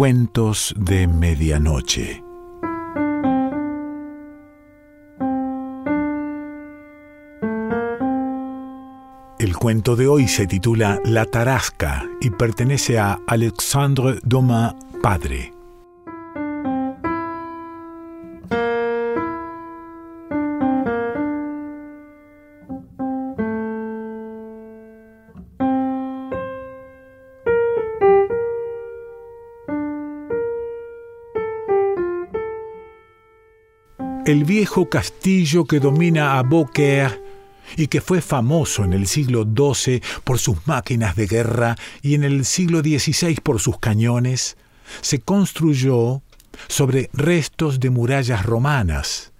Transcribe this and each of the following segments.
Cuentos de Medianoche. El cuento de hoy se titula La Tarasca y pertenece a Alexandre Domain Padre. Viejo castillo que domina a Beaucaire y que fue famoso en el siglo XII por sus máquinas de guerra y en el siglo XVI por sus cañones, se construyó sobre restos de murallas romanas.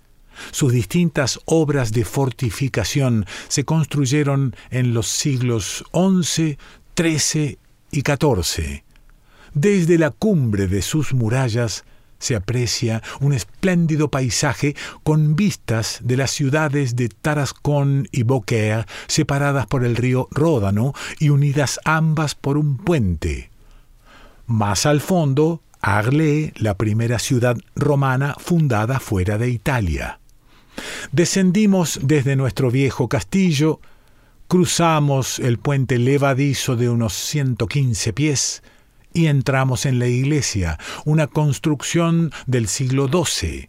Sus distintas obras de fortificación se construyeron en los siglos XI, XIII y XIV. Desde la cumbre de sus murallas se aprecia un espléndido paisaje con vistas de las ciudades de Tarascon y Beaucaire, separadas por el río Ródano y unidas ambas por un puente. Más al fondo, Arles, la primera ciudad romana fundada fuera de Italia. Descendimos desde nuestro viejo castillo, cruzamos el puente levadizo de unos 115 pies, y entramos en la iglesia, una construcción del siglo XII.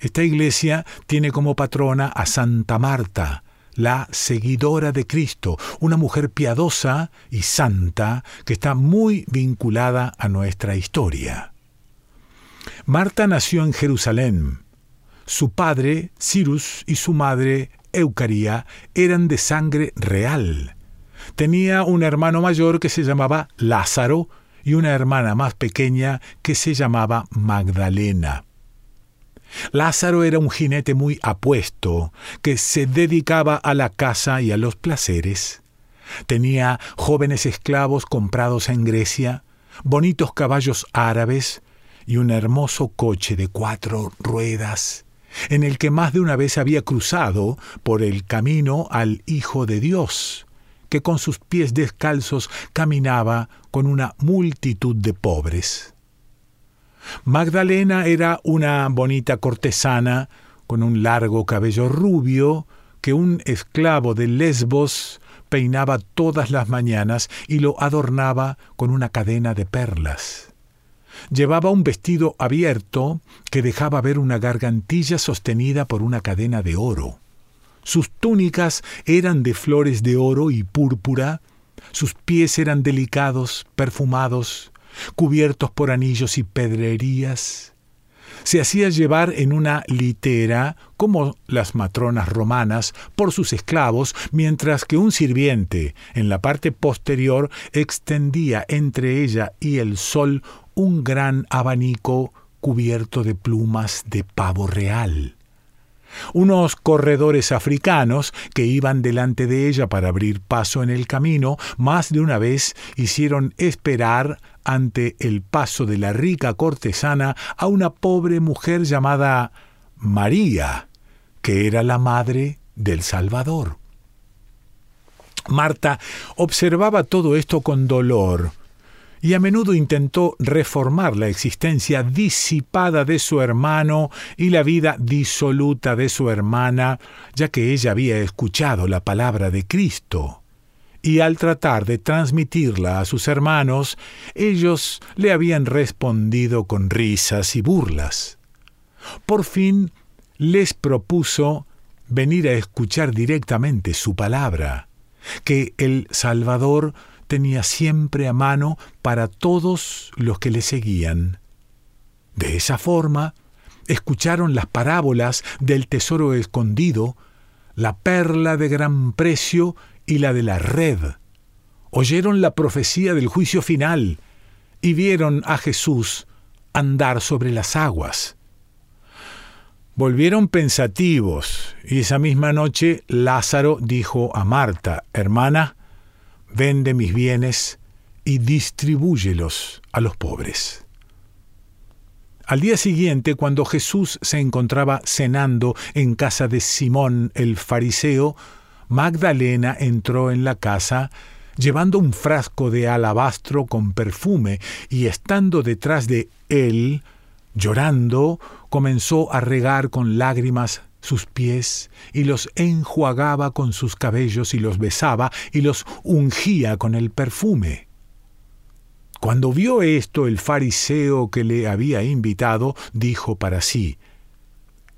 Esta iglesia tiene como patrona a Santa Marta, la seguidora de Cristo, una mujer piadosa y santa que está muy vinculada a nuestra historia. Marta nació en Jerusalén. Su padre, Cyrus, y su madre, Eucaría, eran de sangre real. Tenía un hermano mayor que se llamaba Lázaro y una hermana más pequeña que se llamaba Magdalena. Lázaro era un jinete muy apuesto, que se dedicaba a la caza y a los placeres. Tenía jóvenes esclavos comprados en Grecia, bonitos caballos árabes y un hermoso coche de cuatro ruedas, en el que más de una vez había cruzado por el camino al Hijo de Dios, que con sus pies descalzos caminaba con una multitud de pobres. Magdalena era una bonita cortesana con un largo cabello rubio que un esclavo de Lesbos peinaba todas las mañanas y lo adornaba con una cadena de perlas. Llevaba un vestido abierto que dejaba ver una gargantilla sostenida por una cadena de oro. Sus túnicas eran de flores de oro y púrpura, sus pies eran delicados, perfumados, cubiertos por anillos y pedrerías. Se hacía llevar en una litera, como las matronas romanas, por sus esclavos, mientras que un sirviente, en la parte posterior, extendía entre ella y el sol un gran abanico cubierto de plumas de pavo real. Unos corredores africanos que iban delante de ella para abrir paso en el camino, más de una vez hicieron esperar ante el paso de la rica cortesana a una pobre mujer llamada María, que era la madre del Salvador. Marta observaba todo esto con dolor, y a menudo intentó reformar la existencia disipada de su hermano y la vida disoluta de su hermana, ya que ella había escuchado la palabra de Cristo. Y al tratar de transmitirla a sus hermanos, ellos le habían respondido con risas y burlas. Por fin les propuso venir a escuchar directamente su palabra, que el Salvador tenía siempre a mano para todos los que le seguían. De esa forma, escucharon las parábolas del tesoro escondido, la perla de gran precio y la de la red. Oyeron la profecía del juicio final y vieron a Jesús andar sobre las aguas. Volvieron pensativos y esa misma noche Lázaro dijo a Marta, Hermana, vende mis bienes y distribúyelos a los pobres. Al día siguiente, cuando Jesús se encontraba cenando en casa de Simón el fariseo, Magdalena entró en la casa llevando un frasco de alabastro con perfume, y estando detrás de él, llorando, comenzó a regar con lágrimas sus pies, y los enjuagaba con sus cabellos, y los besaba, y los ungía con el perfume. Cuando vio esto el fariseo que le había invitado, dijo para sí,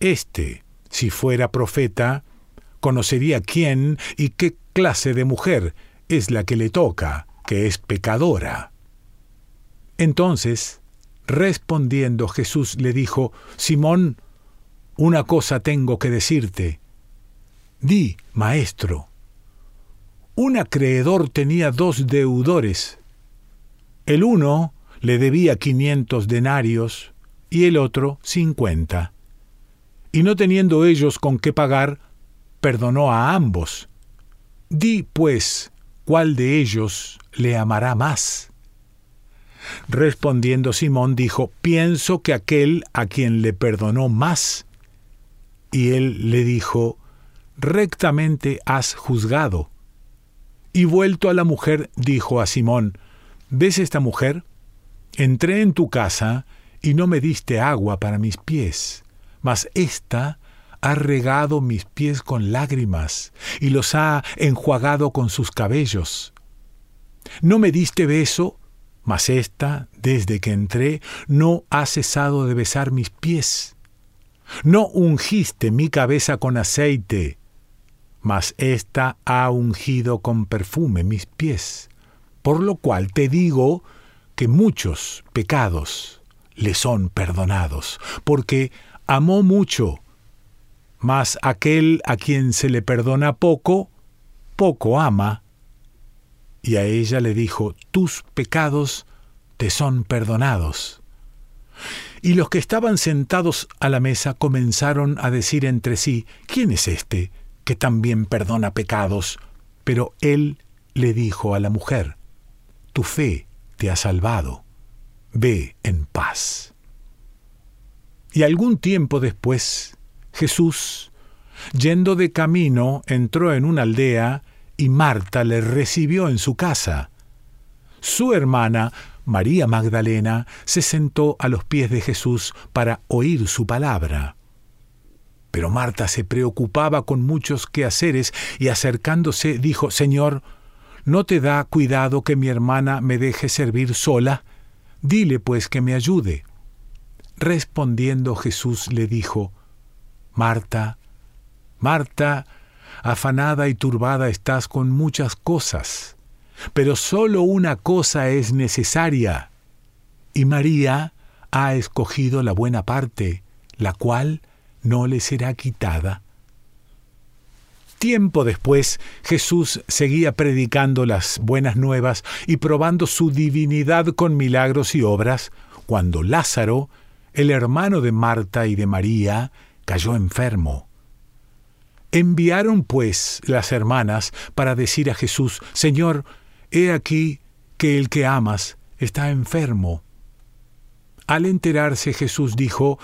Este, si fuera profeta, conocería quién y qué clase de mujer es la que le toca, que es pecadora. Entonces, respondiendo Jesús le dijo, Simón, una cosa tengo que decirte. Di, maestro. Un acreedor tenía dos deudores. El uno le debía quinientos denarios y el otro cincuenta. Y no teniendo ellos con qué pagar, perdonó a ambos. Di, pues, cuál de ellos le amará más. Respondiendo Simón dijo, pienso que aquel a quien le perdonó más. Y él le dijo, rectamente has juzgado. Y vuelto a la mujer, dijo a Simón, ¿ves esta mujer? Entré en tu casa y no me diste agua para mis pies, mas ésta ha regado mis pies con lágrimas y los ha enjuagado con sus cabellos. No me diste beso, mas ésta, desde que entré, no ha cesado de besar mis pies. No ungiste mi cabeza con aceite, mas ésta ha ungido con perfume mis pies. Por lo cual te digo que muchos pecados le son perdonados, porque amó mucho, mas aquel a quien se le perdona poco, poco ama. Y a ella le dijo, tus pecados te son perdonados. Y los que estaban sentados a la mesa comenzaron a decir entre sí, ¿quién es este que también perdona pecados? Pero él le dijo a la mujer, Tu fe te ha salvado, ve en paz. Y algún tiempo después, Jesús, yendo de camino, entró en una aldea y Marta le recibió en su casa. Su hermana María Magdalena se sentó a los pies de Jesús para oír su palabra. Pero Marta se preocupaba con muchos quehaceres y acercándose dijo, Señor, ¿no te da cuidado que mi hermana me deje servir sola? Dile pues que me ayude. Respondiendo Jesús le dijo, Marta, Marta, afanada y turbada estás con muchas cosas pero solo una cosa es necesaria, y María ha escogido la buena parte, la cual no le será quitada. Tiempo después, Jesús seguía predicando las buenas nuevas y probando su divinidad con milagros y obras, cuando Lázaro, el hermano de Marta y de María, cayó enfermo. Enviaron pues las hermanas para decir a Jesús, Señor, He aquí que el que amas está enfermo. Al enterarse Jesús dijo,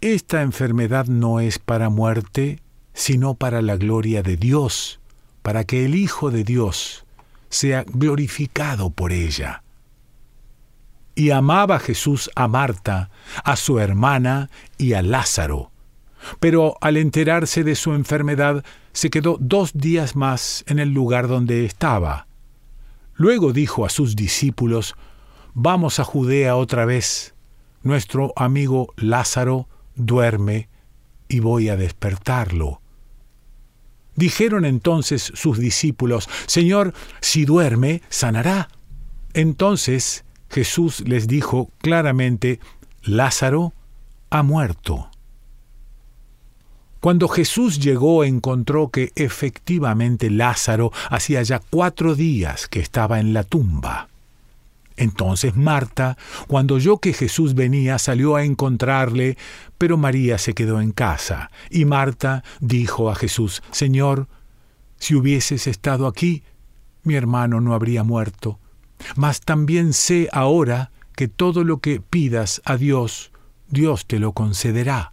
Esta enfermedad no es para muerte, sino para la gloria de Dios, para que el Hijo de Dios sea glorificado por ella. Y amaba Jesús a Marta, a su hermana y a Lázaro. Pero al enterarse de su enfermedad, se quedó dos días más en el lugar donde estaba. Luego dijo a sus discípulos, Vamos a Judea otra vez. Nuestro amigo Lázaro duerme y voy a despertarlo. Dijeron entonces sus discípulos, Señor, si duerme, sanará. Entonces Jesús les dijo claramente, Lázaro ha muerto. Cuando Jesús llegó encontró que efectivamente Lázaro hacía ya cuatro días que estaba en la tumba. Entonces Marta, cuando oyó que Jesús venía, salió a encontrarle, pero María se quedó en casa. Y Marta dijo a Jesús, Señor, si hubieses estado aquí, mi hermano no habría muerto. Mas también sé ahora que todo lo que pidas a Dios, Dios te lo concederá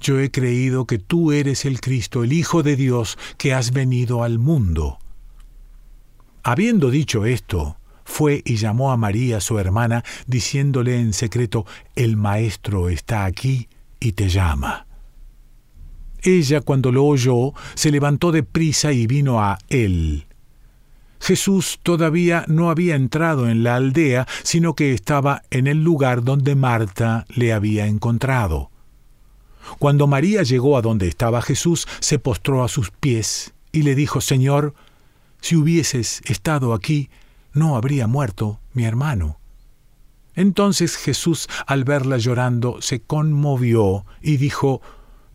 yo he creído que tú eres el Cristo, el Hijo de Dios, que has venido al mundo. Habiendo dicho esto, fue y llamó a María, su hermana, diciéndole en secreto, El Maestro está aquí y te llama. Ella, cuando lo oyó, se levantó de prisa y vino a él. Jesús todavía no había entrado en la aldea, sino que estaba en el lugar donde Marta le había encontrado. Cuando María llegó a donde estaba Jesús, se postró a sus pies y le dijo, Señor, si hubieses estado aquí, no habría muerto mi hermano. Entonces Jesús, al verla llorando, se conmovió y dijo,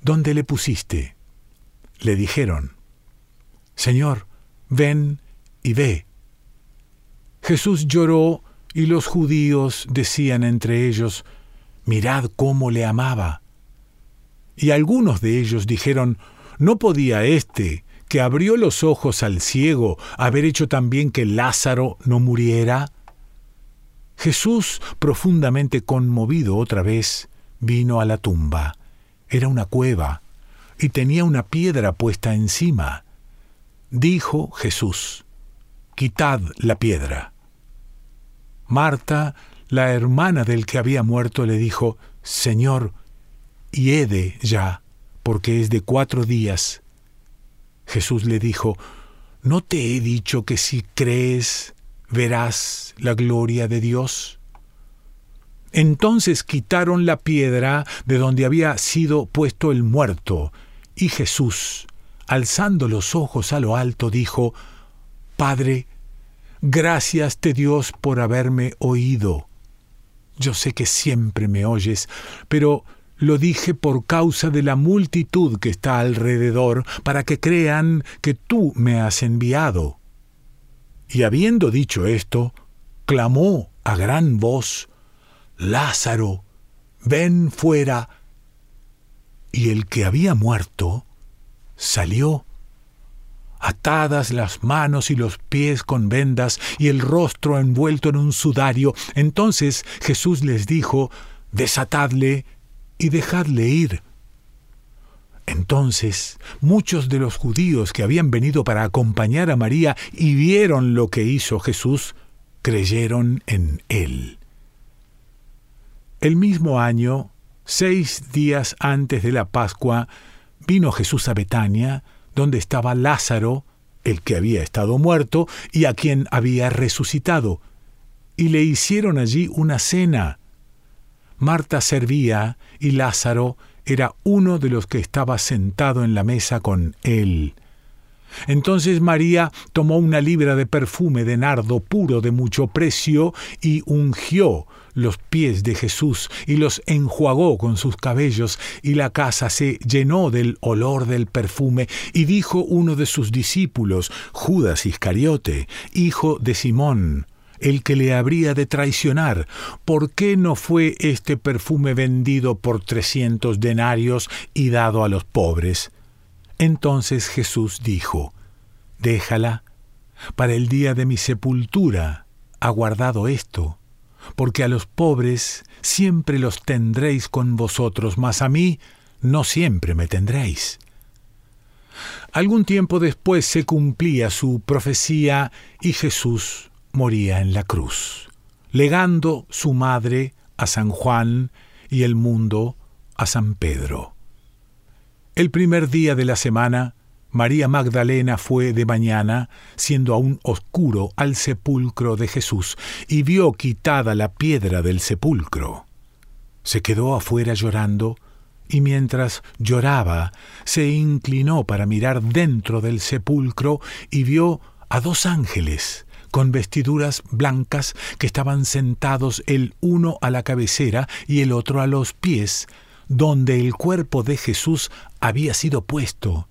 ¿Dónde le pusiste? Le dijeron, Señor, ven y ve. Jesús lloró y los judíos decían entre ellos, Mirad cómo le amaba. Y algunos de ellos dijeron, ¿no podía éste, que abrió los ojos al ciego, haber hecho también que Lázaro no muriera? Jesús, profundamente conmovido otra vez, vino a la tumba. Era una cueva, y tenía una piedra puesta encima. Dijo Jesús, Quitad la piedra. Marta, la hermana del que había muerto, le dijo, Señor, hiede ya, porque es de cuatro días. Jesús le dijo, ¿no te he dicho que si crees verás la gloria de Dios? Entonces quitaron la piedra de donde había sido puesto el muerto, y Jesús, alzando los ojos a lo alto, dijo, Padre, gracias te Dios por haberme oído. Yo sé que siempre me oyes, pero lo dije por causa de la multitud que está alrededor, para que crean que tú me has enviado. Y habiendo dicho esto, clamó a gran voz, Lázaro, ven fuera. Y el que había muerto salió, atadas las manos y los pies con vendas y el rostro envuelto en un sudario. Entonces Jesús les dijo, Desatadle y dejadle ir. Entonces muchos de los judíos que habían venido para acompañar a María y vieron lo que hizo Jesús, creyeron en él. El mismo año, seis días antes de la Pascua, vino Jesús a Betania, donde estaba Lázaro, el que había estado muerto y a quien había resucitado, y le hicieron allí una cena. Marta servía y Lázaro era uno de los que estaba sentado en la mesa con él. Entonces María tomó una libra de perfume de nardo puro de mucho precio y ungió los pies de Jesús y los enjuagó con sus cabellos, y la casa se llenó del olor del perfume, y dijo uno de sus discípulos, Judas Iscariote, hijo de Simón, el que le habría de traicionar. ¿Por qué no fue este perfume vendido por trescientos denarios y dado a los pobres? Entonces Jesús dijo, Déjala, para el día de mi sepultura ha guardado esto, porque a los pobres siempre los tendréis con vosotros, mas a mí no siempre me tendréis. Algún tiempo después se cumplía su profecía y Jesús moría en la cruz, legando su madre a San Juan y el mundo a San Pedro. El primer día de la semana, María Magdalena fue de mañana, siendo aún oscuro, al sepulcro de Jesús, y vio quitada la piedra del sepulcro. Se quedó afuera llorando, y mientras lloraba, se inclinó para mirar dentro del sepulcro y vio a dos ángeles con vestiduras blancas que estaban sentados el uno a la cabecera y el otro a los pies, donde el cuerpo de Jesús había sido puesto.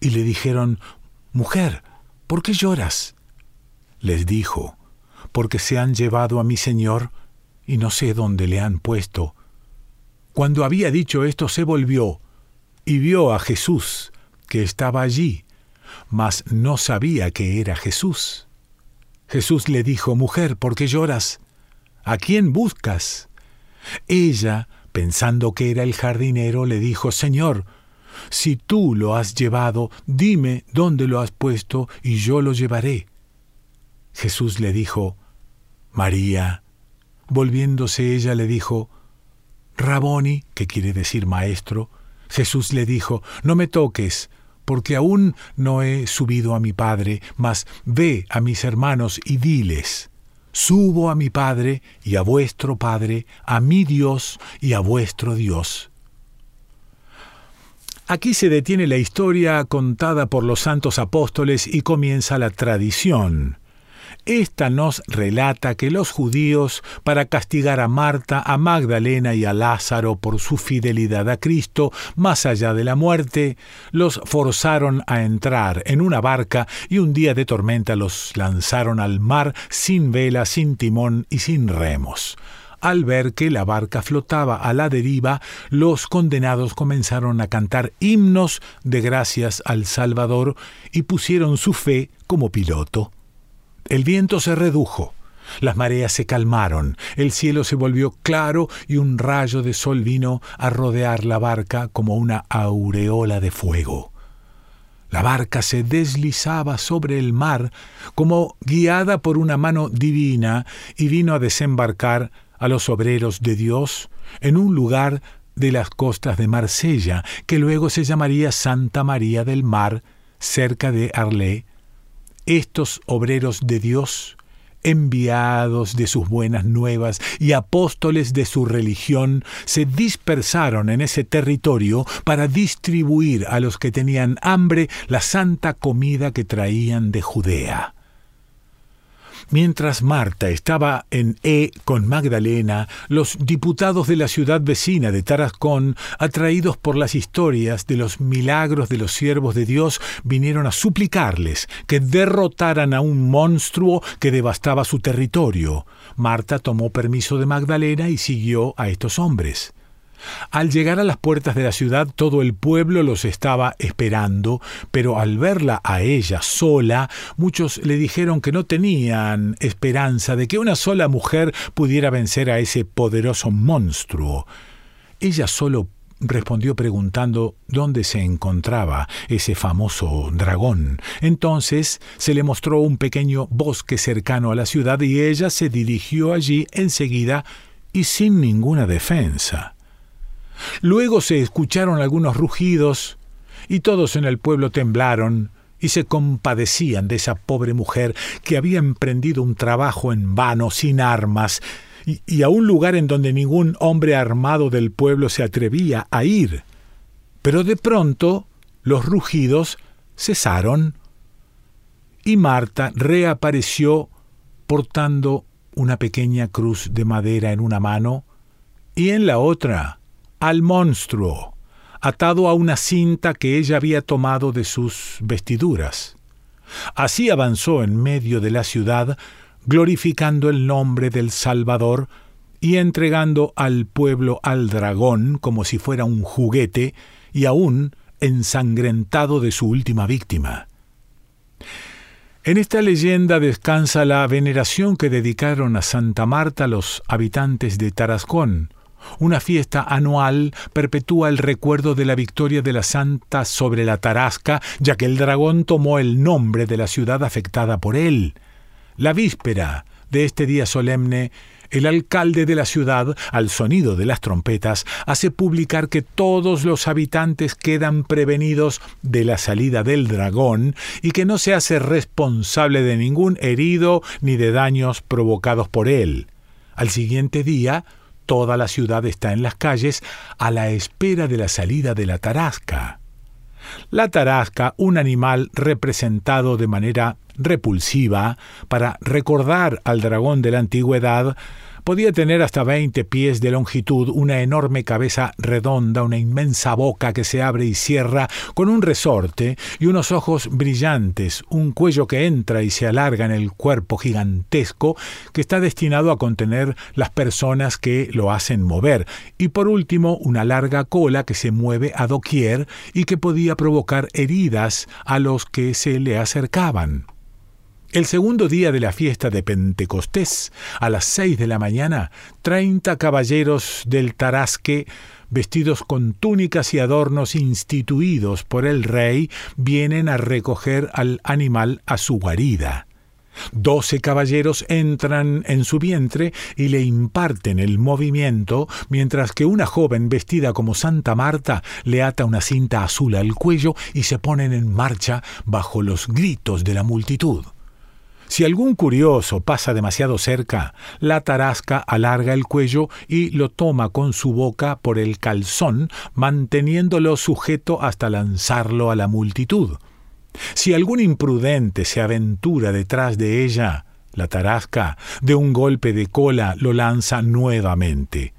y le dijeron, Mujer, ¿por qué lloras? Les dijo, Porque se han llevado a mi Señor y no sé dónde le han puesto. Cuando había dicho esto se volvió y vio a Jesús, que estaba allí, mas no sabía que era Jesús. Jesús le dijo, Mujer, ¿por qué lloras? ¿A quién buscas? Ella, pensando que era el jardinero, le dijo, Señor, si tú lo has llevado, dime dónde lo has puesto y yo lo llevaré. Jesús le dijo, María. Volviéndose ella le dijo, Raboni, que quiere decir maestro. Jesús le dijo, No me toques, porque aún no he subido a mi Padre, mas ve a mis hermanos y diles, Subo a mi Padre y a vuestro Padre, a mi Dios y a vuestro Dios. Aquí se detiene la historia contada por los santos apóstoles y comienza la tradición. Esta nos relata que los judíos, para castigar a Marta, a Magdalena y a Lázaro por su fidelidad a Cristo, más allá de la muerte, los forzaron a entrar en una barca y un día de tormenta los lanzaron al mar sin vela, sin timón y sin remos. Al ver que la barca flotaba a la deriva, los condenados comenzaron a cantar himnos de gracias al Salvador y pusieron su fe como piloto. El viento se redujo, las mareas se calmaron, el cielo se volvió claro y un rayo de sol vino a rodear la barca como una aureola de fuego. La barca se deslizaba sobre el mar como guiada por una mano divina y vino a desembarcar a los obreros de Dios en un lugar de las costas de Marsella, que luego se llamaría Santa María del Mar, cerca de Arlé. Estos obreros de Dios, enviados de sus buenas nuevas y apóstoles de su religión, se dispersaron en ese territorio para distribuir a los que tenían hambre la santa comida que traían de Judea. Mientras Marta estaba en E con Magdalena, los diputados de la ciudad vecina de Tarascón, atraídos por las historias de los milagros de los siervos de Dios, vinieron a suplicarles que derrotaran a un monstruo que devastaba su territorio. Marta tomó permiso de Magdalena y siguió a estos hombres. Al llegar a las puertas de la ciudad todo el pueblo los estaba esperando, pero al verla a ella sola, muchos le dijeron que no tenían esperanza de que una sola mujer pudiera vencer a ese poderoso monstruo. Ella solo respondió preguntando dónde se encontraba ese famoso dragón. Entonces se le mostró un pequeño bosque cercano a la ciudad y ella se dirigió allí enseguida y sin ninguna defensa. Luego se escucharon algunos rugidos, y todos en el pueblo temblaron y se compadecían de esa pobre mujer que había emprendido un trabajo en vano, sin armas, y, a un lugar en donde ningún hombre armado del pueblo se atrevía a ir. Pero de pronto los rugidos cesaron y Marta reapareció portando una pequeña cruz de madera en una mano y en la otra al monstruo, atado a una cinta que ella había tomado de sus vestiduras. Así avanzó en medio de la ciudad, glorificando el nombre del Salvador y entregando al pueblo al dragón como si fuera un juguete y aún ensangrentado de su última víctima. En esta leyenda descansa la veneración que dedicaron a Santa Marta los habitantes de Tarascón, una fiesta anual perpetúa el recuerdo de la victoria de la Santa sobre la Tarasca, ya que el dragón tomó el nombre de la ciudad afectada por él. La víspera de este día solemne, el alcalde de la ciudad, al sonido de las trompetas, hace publicar que todos los habitantes quedan prevenidos de la salida del dragón y que no se hace responsable de ningún herido ni de daños provocados por él. Al siguiente día, Toda la ciudad está en las calles a la espera de la salida de la tarasca. La tarasca, un animal representado de manera repulsiva para recordar al dragón de la antigüedad, Podía tener hasta 20 pies de longitud, una enorme cabeza redonda, una inmensa boca que se abre y cierra con un resorte y unos ojos brillantes, un cuello que entra y se alarga en el cuerpo gigantesco que está destinado a contener las personas que lo hacen mover, y por último una larga cola que se mueve a doquier y que podía provocar heridas a los que se le acercaban. El segundo día de la fiesta de Pentecostés, a las seis de la mañana, treinta caballeros del Tarasque, vestidos con túnicas y adornos instituidos por el rey, vienen a recoger al animal a su guarida. Doce caballeros entran en su vientre y le imparten el movimiento, mientras que una joven vestida como Santa Marta le ata una cinta azul al cuello y se ponen en marcha bajo los gritos de la multitud. Si algún curioso pasa demasiado cerca, la tarasca alarga el cuello y lo toma con su boca por el calzón, manteniéndolo sujeto hasta lanzarlo a la multitud. Si algún imprudente se aventura detrás de ella, la tarasca, de un golpe de cola lo lanza nuevamente.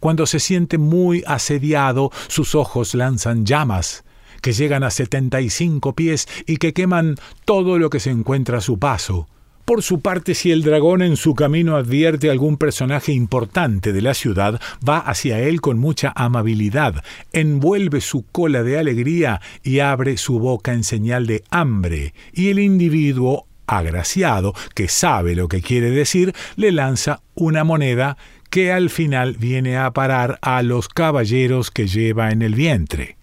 Cuando se siente muy asediado, sus ojos lanzan llamas, que llegan a setenta y cinco pies y que queman todo lo que se encuentra a su paso. Por su parte, si el dragón en su camino advierte algún personaje importante de la ciudad, va hacia él con mucha amabilidad, envuelve su cola de alegría y abre su boca en señal de hambre, y el individuo agraciado, que sabe lo que quiere decir, le lanza una moneda que al final viene a parar a los caballeros que lleva en el vientre.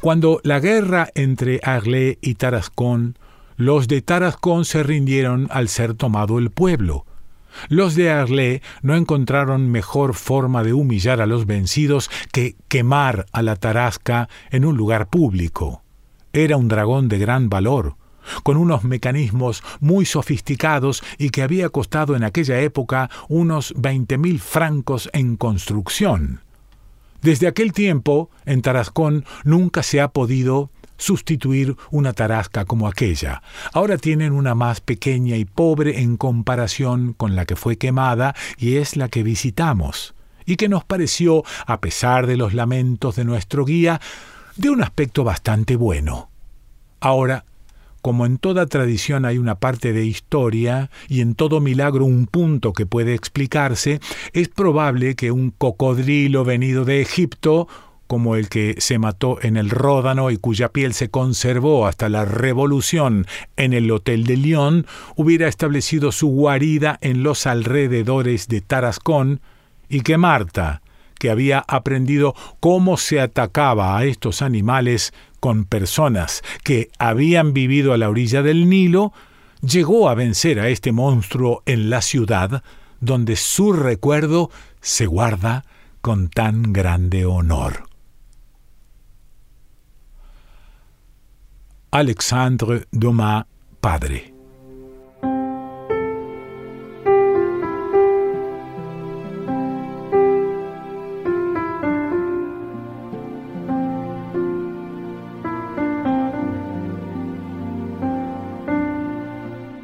Cuando la guerra entre Arlé y Tarascón los de Tarascón se rindieron al ser tomado el pueblo. Los de Arlé no encontraron mejor forma de humillar a los vencidos que quemar a la tarasca en un lugar público. Era un dragón de gran valor, con unos mecanismos muy sofisticados y que había costado en aquella época unos veinte mil francos en construcción. Desde aquel tiempo, en Tarascón nunca se ha podido sustituir una tarasca como aquella. Ahora tienen una más pequeña y pobre en comparación con la que fue quemada y es la que visitamos, y que nos pareció, a pesar de los lamentos de nuestro guía, de un aspecto bastante bueno. Ahora, como en toda tradición hay una parte de historia y en todo milagro un punto que puede explicarse, es probable que un cocodrilo venido de Egipto como el que se mató en el Ródano y cuya piel se conservó hasta la Revolución en el Hotel de Lyon, hubiera establecido su guarida en los alrededores de Tarascón, y que Marta, que había aprendido cómo se atacaba a estos animales con personas que habían vivido a la orilla del Nilo, llegó a vencer a este monstruo en la ciudad, donde su recuerdo se guarda con tan grande honor. Alexandre Dumas padre.